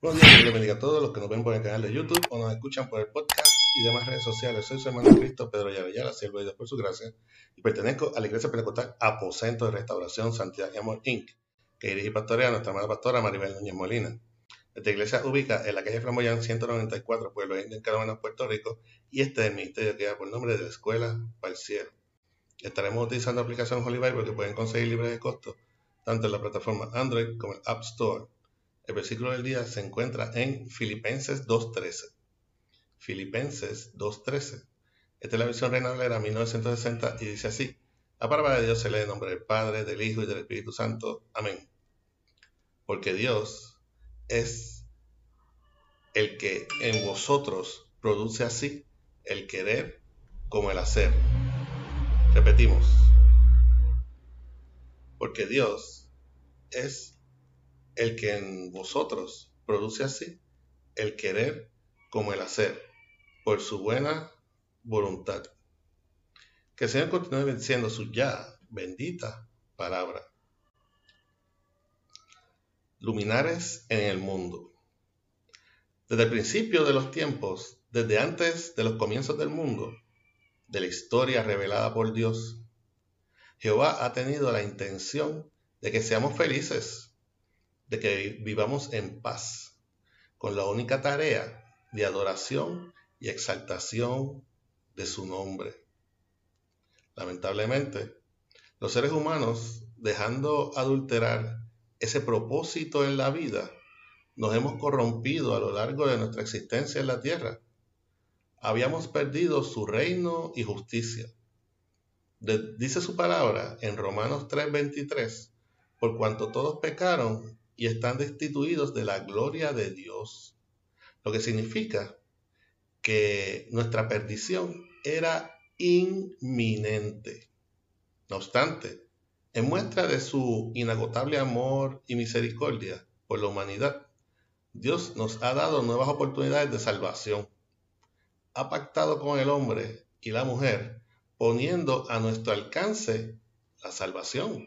Buenos días, Dios bendiga a todos los que nos ven por el canal de YouTube o nos escuchan por el podcast y demás redes sociales. Soy su hermano Cristo Pedro Yarayala, siervo de Dios por su gracia, y pertenezco a la Iglesia Pentecostal Aposento de Restauración Santidad y Amor Inc., que dirige y pastorea a nuestra amada pastora Maribel Núñez Molina. Esta iglesia ubica en la calle Flamboyán 194, Pueblo Indio, en Carolina, Puerto Rico, y este es el ministerio que da por nombre de la Escuela para el Cielo. Estaremos utilizando la aplicación Holy Bible que pueden conseguir libre de costo tanto en la plataforma Android como en App Store. El versículo del día se encuentra en Filipenses 2.13. Filipenses 2.13. Esta es la versión Reina Valera 1960 y dice así. La palabra de Dios se lee en nombre del Padre, del Hijo y del Espíritu Santo. Amén. Porque Dios es el que en vosotros produce así el querer como el hacer. Repetimos. Porque Dios es el que en vosotros produce así el querer como el hacer, por su buena voluntad. Que el Señor continúe bendiciendo su ya bendita palabra. Luminares en el mundo. Desde el principio de los tiempos, desde antes de los comienzos del mundo, de la historia revelada por Dios, Jehová ha tenido la intención de que seamos felices, de que vivamos en paz, con la única tarea de adoración y exaltación de su nombre. Lamentablemente, los seres humanos, dejando adulterar ese propósito en la vida, nos hemos corrompido a lo largo de nuestra existencia en la tierra. Habíamos perdido su reino y justicia dice su palabra en Romanos 3:23, por cuanto todos pecaron y están destituidos de la gloria de Dios. Lo que significa que nuestra perdición era inminente. No obstante, en muestra de su inagotable amor y misericordia por la humanidad, Dios nos ha dado nuevas oportunidades de salvación. Ha pactado con el hombre y la mujer poniendo a nuestro alcance la salvación.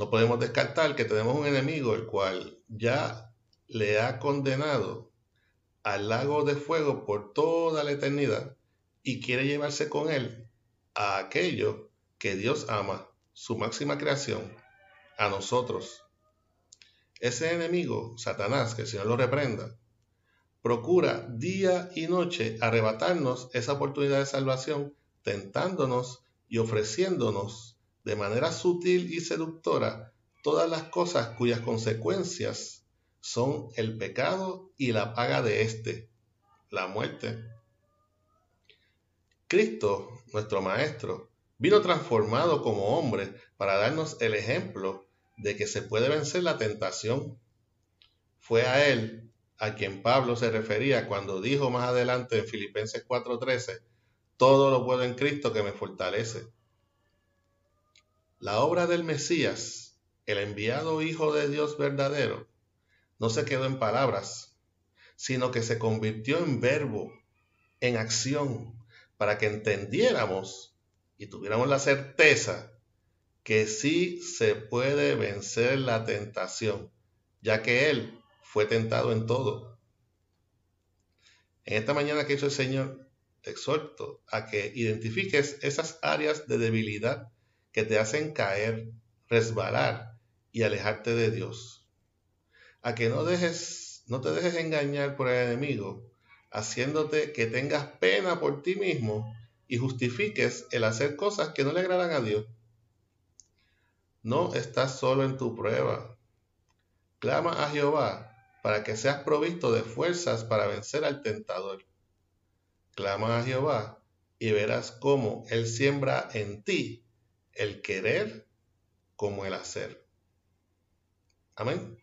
No podemos descartar que tenemos un enemigo el cual ya le ha condenado al lago de fuego por toda la eternidad y quiere llevarse con él a aquello que Dios ama, su máxima creación, a nosotros. Ese enemigo, Satanás, que el Señor lo reprenda, procura día y noche arrebatarnos esa oportunidad de salvación tentándonos y ofreciéndonos de manera sutil y seductora todas las cosas cuyas consecuencias son el pecado y la paga de éste, la muerte. Cristo, nuestro Maestro, vino transformado como hombre para darnos el ejemplo de que se puede vencer la tentación. Fue a él a quien Pablo se refería cuando dijo más adelante en Filipenses 4:13, todo lo puedo en Cristo que me fortalece. La obra del Mesías, el enviado Hijo de Dios verdadero, no se quedó en palabras, sino que se convirtió en verbo, en acción, para que entendiéramos y tuviéramos la certeza que sí se puede vencer la tentación, ya que Él fue tentado en todo. En esta mañana que hizo el Señor, te exhorto a que identifiques esas áreas de debilidad que te hacen caer, resbalar y alejarte de Dios. A que no dejes, no te dejes engañar por el enemigo, haciéndote que tengas pena por ti mismo y justifiques el hacer cosas que no le agradan a Dios. No estás solo en tu prueba. Clama a Jehová para que seas provisto de fuerzas para vencer al tentador. Clama a Jehová y verás cómo Él siembra en ti el querer como el hacer. Amén.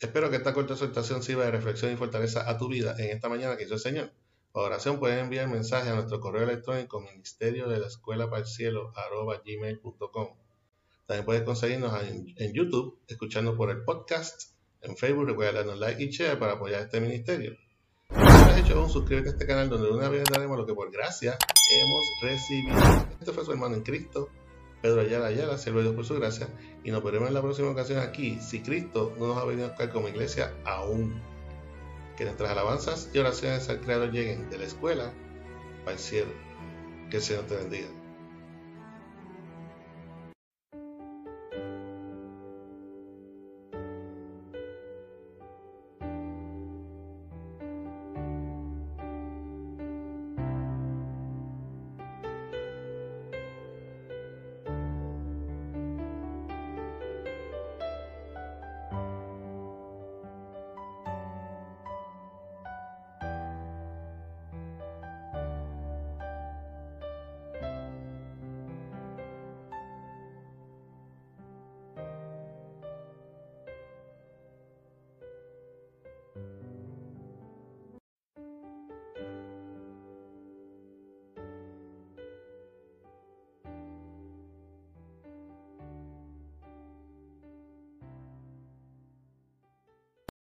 Espero que esta corta exhortación sirva de reflexión y fortaleza a tu vida en esta mañana que hizo el Señor. Para oración pueden enviar mensaje a nuestro correo electrónico ministerio de la escuela para el cielo gmail.com. También puedes conseguirnos en, en, YouTube, escuchando por el podcast. En Facebook, recuerda darnos like y share para apoyar este ministerio hecho aún, suscríbete a este canal donde una vez daremos lo que por gracia hemos recibido. Este fue su hermano en Cristo, Pedro Ayala Ayala, siervo de Dios por su gracia, y nos veremos en la próxima ocasión aquí, si Cristo no nos ha venido a buscar como iglesia aún. Que nuestras alabanzas y oraciones al Creador lleguen de la escuela al cielo. Que el Señor te bendiga.